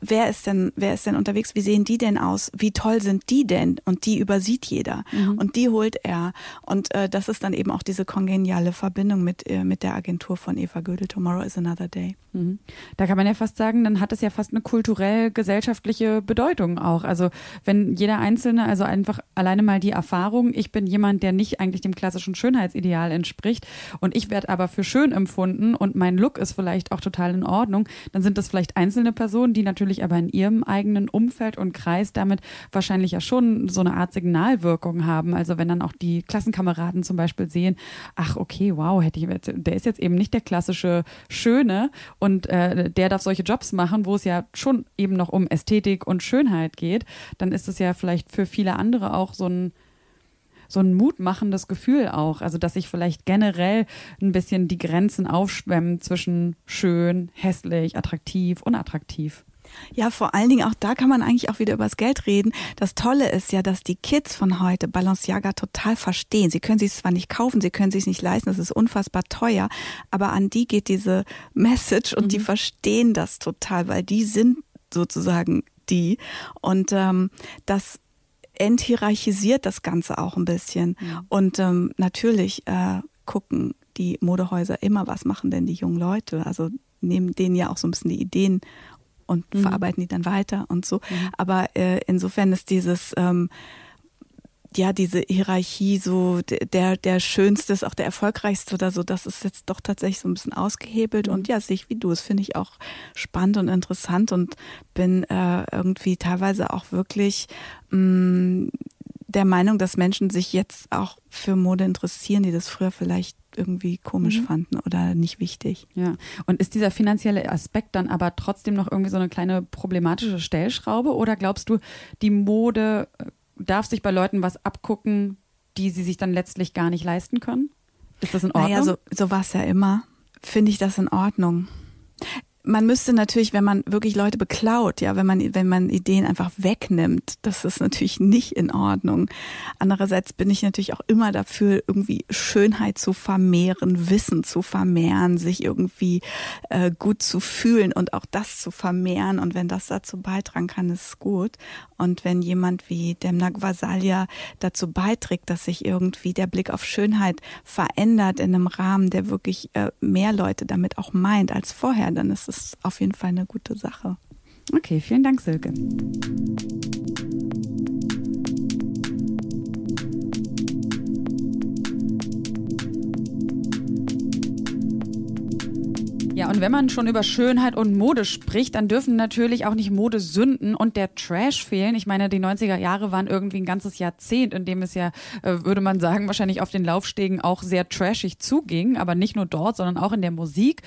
wer ist denn, wer ist denn unterwegs, wie sehen die denn aus, wie toll sind die denn? Und die übersieht jeder. Mhm. Und die holt er. Und äh, das ist dann eben auch diese kongeniale Verbindung mit, äh, mit der Agentur von Eva Gödel, Tomorrow is Another Day. Mhm. Da kann man ja fast sagen, dann hat es ja fast eine kulturell-gesellschaftliche Bedeutung auch. Also wenn jeder Einzelne, also einfach alleine mal die Erfahrung, ich bin jemand, der nicht eigentlich dem klassischen Schönheitsideal entspricht und ich werde aber für schön empfunden und mein Look ist vielleicht auch total in Ordnung, dann sind das vielleicht einzelne Personen, die natürlich aber in ihrem eigenen Umfeld und Kreis damit wahrscheinlich ja schon so eine Art Signalwirkung haben. Also wenn dann auch die Klassenkameraden zum Beispiel sehen, ach okay, wow, hätte ich, der ist jetzt eben nicht der klassische Schöne und äh, der darf solche Jobs machen, wo es ja schon eben noch um Ästhetik und Schönheit geht, dann ist es ja vielleicht für viele andere auch so ein so ein mutmachendes Gefühl auch. Also, dass sich vielleicht generell ein bisschen die Grenzen aufschwemmen zwischen schön, hässlich, attraktiv, unattraktiv. Ja, vor allen Dingen auch da kann man eigentlich auch wieder über das Geld reden. Das Tolle ist ja, dass die Kids von heute Balenciaga total verstehen. Sie können sich zwar nicht kaufen, sie können sich nicht leisten, das ist unfassbar teuer, aber an die geht diese Message und mhm. die verstehen das total, weil die sind sozusagen die. Und ähm, das enthierarchisiert das Ganze auch ein bisschen. Ja. Und ähm, natürlich äh, gucken die Modehäuser immer, was machen denn die jungen Leute? Also nehmen denen ja auch so ein bisschen die Ideen und mhm. verarbeiten die dann weiter und so. Mhm. Aber äh, insofern ist dieses ähm, ja, diese Hierarchie so der, der schönste ist auch der erfolgreichste oder so, das ist jetzt doch tatsächlich so ein bisschen ausgehebelt mhm. und ja, sehe ich wie du, das finde ich auch spannend und interessant und bin äh, irgendwie teilweise auch wirklich mh, mm, der Meinung, dass Menschen sich jetzt auch für Mode interessieren, die das früher vielleicht irgendwie komisch mhm. fanden oder nicht wichtig. Ja. Und ist dieser finanzielle Aspekt dann aber trotzdem noch irgendwie so eine kleine problematische Stellschraube oder glaubst du, die Mode äh, darf sich bei Leuten was abgucken, die sie sich dann letztlich gar nicht leisten können? Ist das in Ordnung? Naja, so, so war es ja immer. Finde ich das in Ordnung man müsste natürlich, wenn man wirklich Leute beklaut, ja, wenn man, wenn man Ideen einfach wegnimmt, das ist natürlich nicht in Ordnung. Andererseits bin ich natürlich auch immer dafür, irgendwie Schönheit zu vermehren, Wissen zu vermehren, sich irgendwie äh, gut zu fühlen und auch das zu vermehren. Und wenn das dazu beitragen kann, ist es gut. Und wenn jemand wie Demna Gvasalia dazu beiträgt, dass sich irgendwie der Blick auf Schönheit verändert in einem Rahmen, der wirklich äh, mehr Leute damit auch meint als vorher, dann ist es ist auf jeden Fall eine gute Sache. Okay, vielen Dank, Silke. Ja, und wenn man schon über Schönheit und Mode spricht, dann dürfen natürlich auch nicht Modesünden und der Trash fehlen. Ich meine, die 90er Jahre waren irgendwie ein ganzes Jahrzehnt, in dem es ja, äh, würde man sagen, wahrscheinlich auf den Laufstegen auch sehr trashig zuging, aber nicht nur dort, sondern auch in der Musik,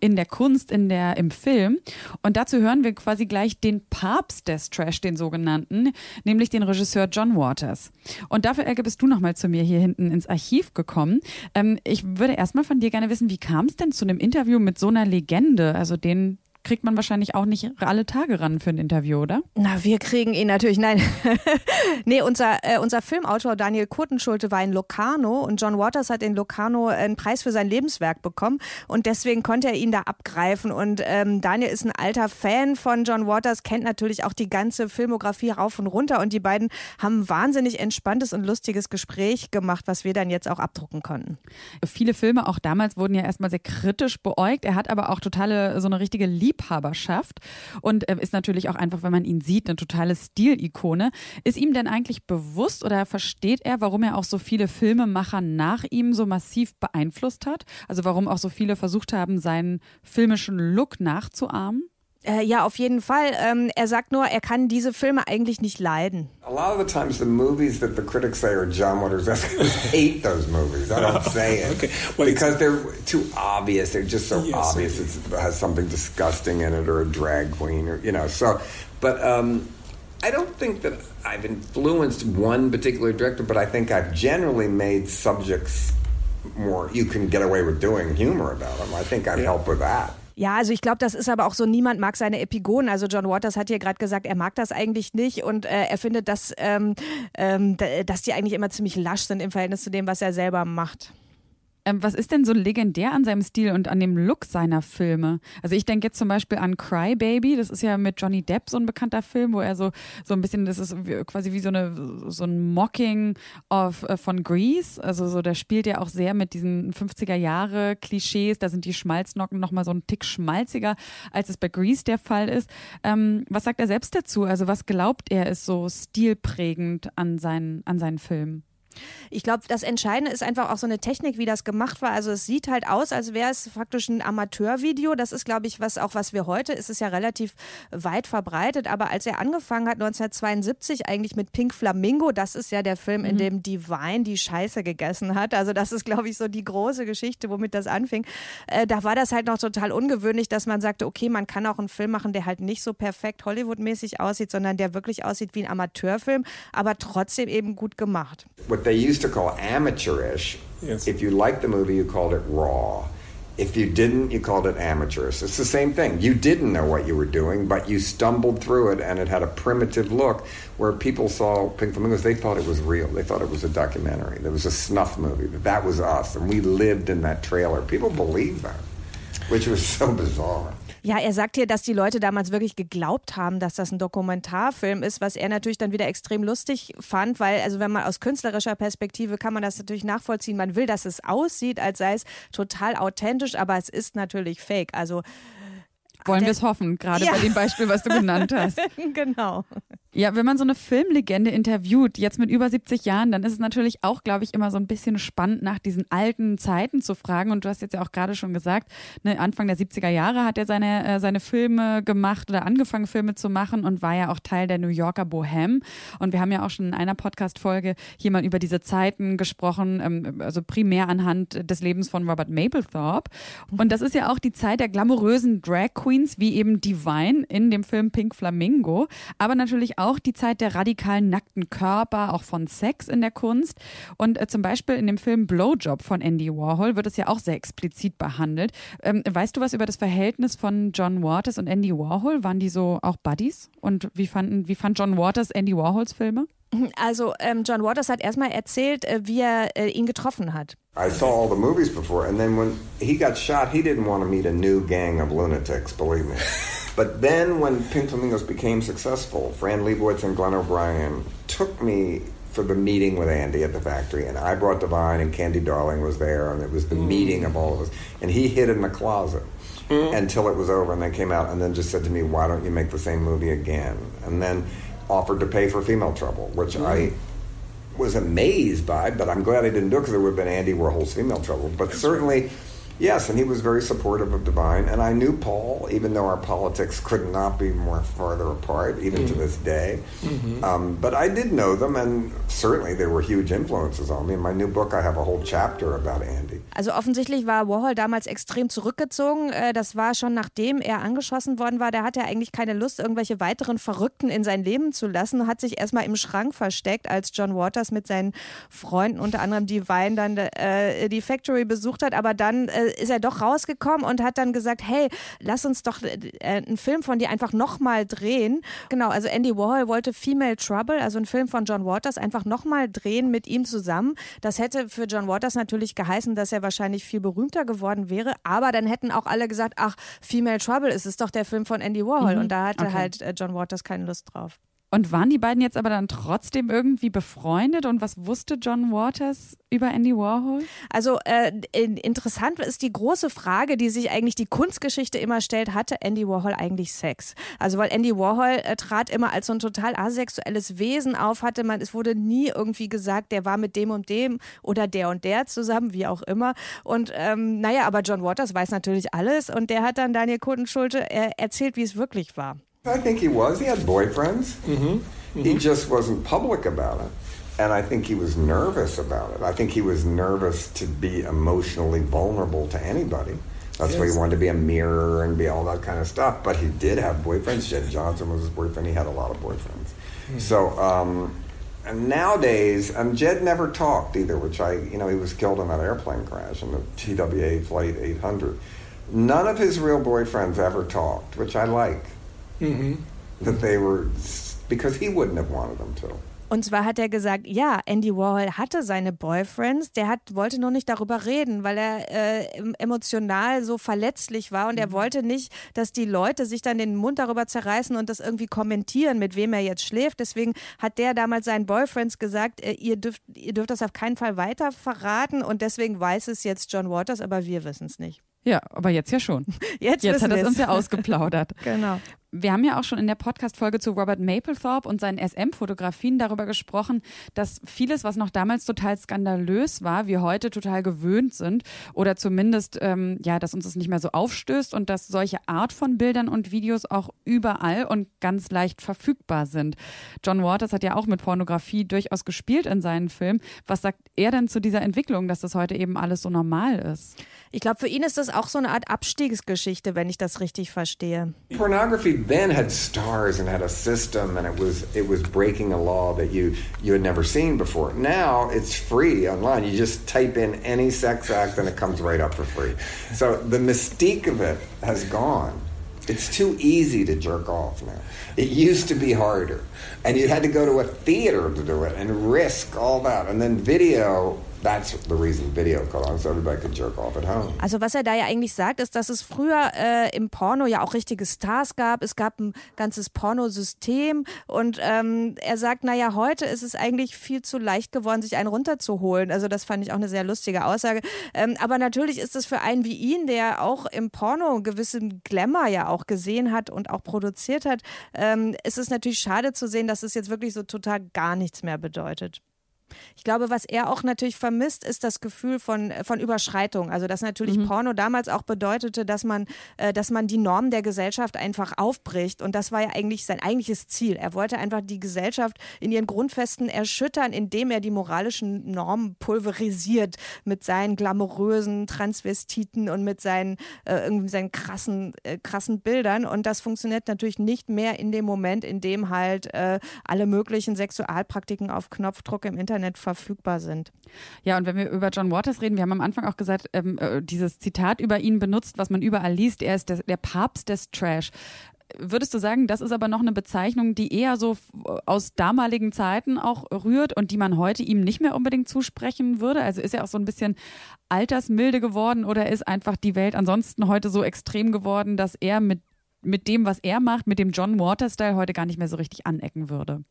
in der Kunst, in der, im Film. Und dazu hören wir quasi gleich den Papst des Trash, den sogenannten, nämlich den Regisseur John Waters. Und dafür, Elke, bist du nochmal zu mir hier hinten ins Archiv gekommen. Ähm, ich würde erstmal von dir gerne wissen, wie kam es denn zu einem Interview mit so einer Legende? Also den kriegt man wahrscheinlich auch nicht alle Tage ran für ein Interview, oder? Na, wir kriegen ihn natürlich, nein. nee, unser, äh, unser Filmautor Daniel Kurtenschulte war in Locarno und John Waters hat in Locarno einen Preis für sein Lebenswerk bekommen und deswegen konnte er ihn da abgreifen. Und ähm, Daniel ist ein alter Fan von John Waters, kennt natürlich auch die ganze Filmografie rauf und runter und die beiden haben ein wahnsinnig entspanntes und lustiges Gespräch gemacht, was wir dann jetzt auch abdrucken konnten. Viele Filme auch damals wurden ja erstmal sehr kritisch beäugt. Er hat aber auch totale, so eine richtige Liebe Liebhaberschaft und äh, ist natürlich auch einfach, wenn man ihn sieht, eine totale Stilikone. Ist ihm denn eigentlich bewusst oder versteht er, warum er auch so viele Filmemacher nach ihm so massiv beeinflusst hat? Also warum auch so viele versucht haben, seinen filmischen Look nachzuahmen? Äh, ja, auf jeden Fall. Ähm, er sagt nur, er kann diese Filme eigentlich nicht leiden. A lot of the times the movies that the critics say are John Waters hate those movies. I don't say it okay. well, because they're too obvious. They're just so yes, obvious. It has something disgusting in it or a drag queen or you know. So, but um, I don't think that I've influenced one particular director, but I think I've generally made subjects more you can get away with doing humor about them. I think I've yeah. helped with that. Ja, also ich glaube, das ist aber auch so, niemand mag seine Epigonen. Also John Waters hat hier gerade gesagt, er mag das eigentlich nicht und äh, er findet, dass, ähm, ähm, dass die eigentlich immer ziemlich lasch sind im Verhältnis zu dem, was er selber macht. Ähm, was ist denn so legendär an seinem Stil und an dem Look seiner Filme? Also ich denke jetzt zum Beispiel an Cry Baby, das ist ja mit Johnny Depp so ein bekannter Film, wo er so, so ein bisschen, das ist quasi wie so, eine, so ein Mocking of, äh, von Grease. Also so, der spielt ja auch sehr mit diesen 50er Jahre Klischees. Da sind die Schmalznocken nochmal so ein Tick schmalziger, als es bei Grease der Fall ist. Ähm, was sagt er selbst dazu? Also was glaubt er ist so stilprägend an seinen, an seinen Filmen? Ich glaube, das Entscheidende ist einfach auch so eine Technik, wie das gemacht war. Also es sieht halt aus, als wäre es faktisch ein Amateurvideo. Das ist, glaube ich, was auch was wir heute ist es ja relativ weit verbreitet. Aber als er angefangen hat 1972 eigentlich mit Pink Flamingo, das ist ja der Film, mhm. in dem Divine die Scheiße gegessen hat. Also das ist, glaube ich, so die große Geschichte, womit das anfing. Äh, da war das halt noch total ungewöhnlich, dass man sagte, okay, man kann auch einen Film machen, der halt nicht so perfekt Hollywood-mäßig aussieht, sondern der wirklich aussieht wie ein Amateurfilm, aber trotzdem eben gut gemacht. What they used to call amateurish. Yes. If you liked the movie, you called it raw. If you didn't, you called it amateurish. It's the same thing. You didn't know what you were doing, but you stumbled through it, and it had a primitive look where people saw Pink Flamingos. They thought it was real. They thought it was a documentary. There was a snuff movie. That that was us, and we lived in that trailer. People believed that, which was so bizarre. Ja, er sagt hier, dass die Leute damals wirklich geglaubt haben, dass das ein Dokumentarfilm ist, was er natürlich dann wieder extrem lustig fand, weil, also wenn man aus künstlerischer Perspektive kann man das natürlich nachvollziehen. Man will, dass es aussieht, als sei es total authentisch, aber es ist natürlich fake. Also wollen wir es hoffen, gerade ja. bei dem Beispiel, was du genannt hast. genau. Ja, wenn man so eine Filmlegende interviewt, jetzt mit über 70 Jahren, dann ist es natürlich auch, glaube ich, immer so ein bisschen spannend, nach diesen alten Zeiten zu fragen. Und du hast jetzt ja auch gerade schon gesagt, ne, Anfang der 70er Jahre hat er seine, äh, seine Filme gemacht oder angefangen, Filme zu machen und war ja auch Teil der New Yorker Bohème. Und wir haben ja auch schon in einer Podcast-Folge hier mal über diese Zeiten gesprochen, ähm, also primär anhand des Lebens von Robert Mapplethorpe. Und das ist ja auch die Zeit der glamourösen Drag Queens, wie eben Divine in dem Film Pink Flamingo, aber natürlich auch auch die Zeit der radikalen nackten Körper, auch von Sex in der Kunst. Und äh, zum Beispiel in dem Film Blowjob von Andy Warhol wird es ja auch sehr explizit behandelt. Ähm, weißt du was über das Verhältnis von John Waters und Andy Warhol? Waren die so auch Buddies? Und wie, fanden, wie fand John Waters Andy Warhols Filme? Also ähm, John Waters hat erstmal erzählt, äh, wie er äh, ihn getroffen hat. I saw all the movies before, and then when he got shot, he didn't want to meet a new gang of lunatics, believe me. But then when Pink Flamingos became successful, Fran Lebowitz and Glenn O'Brien took me for the meeting with Andy at the factory, and I brought Divine, and Candy Darling was there, and it was the mm. meeting of all of us. And he hid in the closet mm. until it was over, and then came out, and then just said to me, "Why don't you make the same movie again?" And then offered to pay for Female Trouble, which mm. I was amazed by, but I'm glad I didn't do it because there would have been Andy Warhol's Female Trouble. But certainly. Yes, and he was very supportive of Divine. And I knew Paul, even though our politics could not be more farther apart, even mm. to this day. Mm-hmm. Um, but I did know them, and certainly they were huge influences on me. In my new book, I have a whole chapter about Andy. Also offensichtlich war Warhol damals extrem zurückgezogen. Äh, das war schon nachdem er angeschossen worden war. Der hatte eigentlich keine Lust, irgendwelche weiteren Verrückten in sein Leben zu lassen. Hat sich erstmal im Schrank versteckt, als John Waters mit seinen Freunden, unter anderem Divine, dann äh, die Factory besucht hat. Aber dann äh, ist er doch rausgekommen und hat dann gesagt, hey, lass uns doch äh, einen Film von dir einfach nochmal drehen. Genau, also Andy Warhol wollte Female Trouble, also einen Film von John Waters, einfach nochmal drehen mit ihm zusammen. Das hätte für John Waters natürlich geheißen, dass er wahrscheinlich viel berühmter geworden wäre, aber dann hätten auch alle gesagt, ach, Female Trouble, ist es doch der Film von Andy Warhol. Mhm. Und da hatte okay. halt äh, John Waters keine Lust drauf. Und waren die beiden jetzt aber dann trotzdem irgendwie befreundet? Und was wusste John Waters über Andy Warhol? Also äh, interessant ist die große Frage, die sich eigentlich die Kunstgeschichte immer stellt, hatte Andy Warhol eigentlich Sex? Also weil Andy Warhol äh, trat immer als so ein total asexuelles Wesen auf, hatte man, es wurde nie irgendwie gesagt, der war mit dem und dem oder der und der zusammen, wie auch immer. Und ähm, naja, aber John Waters weiß natürlich alles und der hat dann Daniel Kotenschulte äh, erzählt, wie es wirklich war. I think he was. He had boyfriends. Mm-hmm. Mm-hmm. He just wasn't public about it. And I think he was nervous about it. I think he was nervous to be emotionally vulnerable to anybody. That's yes. why he wanted to be a mirror and be all that kind of stuff. But he did have boyfriends. Jed Johnson was his boyfriend. He had a lot of boyfriends. Mm-hmm. So, um, and nowadays, and Jed never talked either, which I, you know, he was killed in that airplane crash in the TWA Flight 800. None of his real boyfriends ever talked, which I like. Mm-hmm. That they were, because he wouldn't have wanted them to. Und zwar hat er gesagt, ja, Andy Warhol hatte seine Boyfriends, der hat, wollte nur nicht darüber reden, weil er äh, emotional so verletzlich war und er mhm. wollte nicht, dass die Leute sich dann den Mund darüber zerreißen und das irgendwie kommentieren, mit wem er jetzt schläft. Deswegen hat der damals seinen Boyfriends gesagt, äh, ihr, dürft, ihr dürft das auf keinen Fall weiter verraten und deswegen weiß es jetzt John Waters, aber wir wissen es nicht. Ja, aber jetzt ja schon. Jetzt, jetzt hat er es uns ja ausgeplaudert. genau. Wir haben ja auch schon in der Podcast-Folge zu Robert Mapplethorpe und seinen SM-Fotografien darüber gesprochen, dass vieles, was noch damals total skandalös war, wir heute total gewöhnt sind oder zumindest, ähm, ja, dass uns das nicht mehr so aufstößt und dass solche Art von Bildern und Videos auch überall und ganz leicht verfügbar sind. John Waters hat ja auch mit Pornografie durchaus gespielt in seinen Filmen. Was sagt er denn zu dieser Entwicklung, dass das heute eben alles so normal ist? Ich glaube, für ihn ist das auch so eine Art Abstiegsgeschichte, wenn ich das richtig verstehe. Pornography then had stars and had a system, and it was it was breaking a law that you you had never seen before. Now it's free online. You just type in any sex act, and it comes right up for free. So the mystique of it has gone. It's too easy to jerk off now. It used to be harder. And you had to go to a theater to do it and risk all that. And then video That's the reason video caught on, so everybody could jerk off at home. Also was er da ja eigentlich sagt, ist, dass es früher äh, im Porno ja auch richtige Stars gab. Es gab ein ganzes Pornosystem und ähm, er sagt, naja, heute ist es eigentlich viel zu leicht geworden, sich einen runterzuholen. Also das fand ich auch eine sehr lustige Aussage. Ähm, aber natürlich ist es für einen wie ihn, der auch im Porno gewissen Glamour ja auch gesehen hat und auch produziert hat, ähm, ist es natürlich schade zu sehen, dass es jetzt wirklich so total gar nichts mehr bedeutet. Ich glaube, was er auch natürlich vermisst, ist das Gefühl von, von Überschreitung. Also, dass natürlich mhm. Porno damals auch bedeutete, dass man, äh, dass man die Normen der Gesellschaft einfach aufbricht. Und das war ja eigentlich sein eigentliches Ziel. Er wollte einfach die Gesellschaft in ihren Grundfesten erschüttern, indem er die moralischen Normen pulverisiert mit seinen glamourösen Transvestiten und mit seinen, äh, irgendwie seinen krassen, äh, krassen Bildern. Und das funktioniert natürlich nicht mehr in dem Moment, in dem halt äh, alle möglichen Sexualpraktiken auf Knopfdruck im Internet Internet verfügbar sind. Ja, und wenn wir über John Waters reden, wir haben am Anfang auch gesagt, ähm, äh, dieses Zitat über ihn benutzt, was man überall liest, er ist der, der Papst des Trash. Würdest du sagen, das ist aber noch eine Bezeichnung, die eher so aus damaligen Zeiten auch rührt und die man heute ihm nicht mehr unbedingt zusprechen würde? Also ist er auch so ein bisschen altersmilde geworden oder ist einfach die Welt ansonsten heute so extrem geworden, dass er mit, mit dem, was er macht, mit dem John Waters-Style heute gar nicht mehr so richtig anecken würde?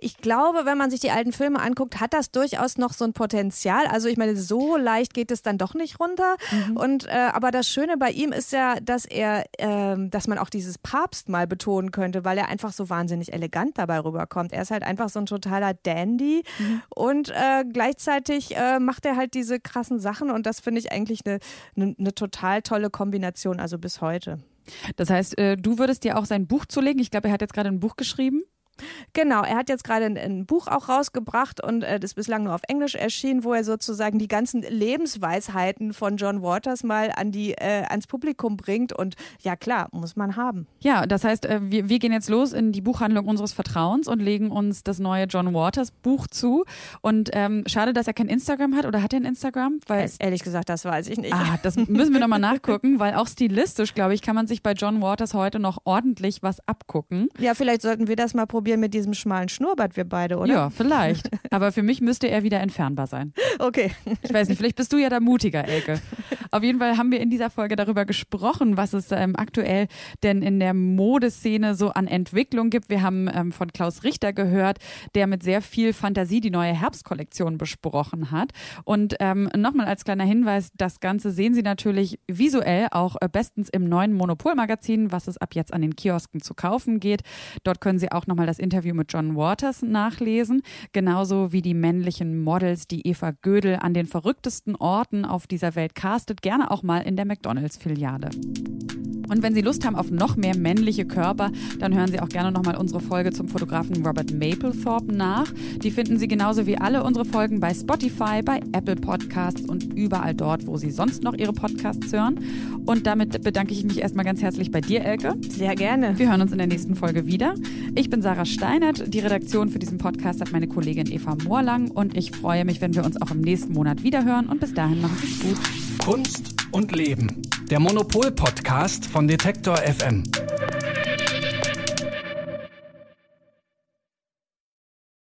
Ich glaube, wenn man sich die alten Filme anguckt, hat das durchaus noch so ein Potenzial. Also ich meine, so leicht geht es dann doch nicht runter. Mhm. Und äh, aber das Schöne bei ihm ist ja, dass er, äh, dass man auch dieses Papst mal betonen könnte, weil er einfach so wahnsinnig elegant dabei rüberkommt. Er ist halt einfach so ein totaler Dandy mhm. und äh, gleichzeitig äh, macht er halt diese krassen Sachen und das finde ich eigentlich eine ne, ne total tolle Kombination, also bis heute. Das heißt, äh, du würdest dir auch sein Buch zulegen. Ich glaube, er hat jetzt gerade ein Buch geschrieben. Genau, er hat jetzt gerade ein, ein, Buch auch rausgebracht und äh, das bislang nur auf Englisch erschienen, wo er sozusagen die ganzen Lebensweisheiten von John Waters mal an die, äh, ans Publikum bringt. Und ja, klar, muss man haben. Ja, das heißt, äh, wir, wir gehen jetzt los in die Buchhandlung unseres Vertrauens und legen uns das neue John Waters Buch zu. Und ähm, schade, dass er kein Instagram hat oder hat er ein Instagram? Weil, äh, Ehrlich gesagt, das weiß ich nicht. Ah, das müssen wir nochmal nachgucken, weil auch stilistisch, glaube ich, kann man sich bei John Waters heute noch ordentlich was abgucken. Ja, vielleicht sollten wir das mal probieren probieren mit diesem schmalen Schnurrbart, wir beide, oder? Ja, vielleicht. Aber für mich müsste er wieder entfernbar sein. Okay. Ich weiß nicht, vielleicht bist du ja da mutiger, Elke. Auf jeden Fall haben wir in dieser Folge darüber gesprochen, was es ähm, aktuell denn in der Modeszene so an Entwicklung gibt. Wir haben ähm, von Klaus Richter gehört, der mit sehr viel Fantasie die neue Herbstkollektion besprochen hat. Und ähm, nochmal als kleiner Hinweis, das Ganze sehen Sie natürlich visuell auch äh, bestens im neuen Monopol-Magazin, was es ab jetzt an den Kiosken zu kaufen geht. Dort können Sie auch nochmal das Interview mit John Waters nachlesen, genauso wie die männlichen Models, die Eva Gödel an den verrücktesten Orten auf dieser Welt castet, gerne auch mal in der McDonalds-Filiale. Und wenn Sie Lust haben auf noch mehr männliche Körper, dann hören Sie auch gerne nochmal unsere Folge zum Fotografen Robert Mapplethorpe nach. Die finden Sie genauso wie alle unsere Folgen bei Spotify, bei Apple Podcasts und überall dort, wo Sie sonst noch Ihre Podcasts hören. Und damit bedanke ich mich erstmal ganz herzlich bei dir, Elke. Sehr gerne. Wir hören uns in der nächsten Folge wieder. Ich bin Sarah Steinert. Die Redaktion für diesen Podcast hat meine Kollegin Eva Moorlang und ich freue mich, wenn wir uns auch im nächsten Monat wiederhören. Und bis dahin machen Sie es gut. Kunst und Leben, der Monopol-Podcast von Detektor FM.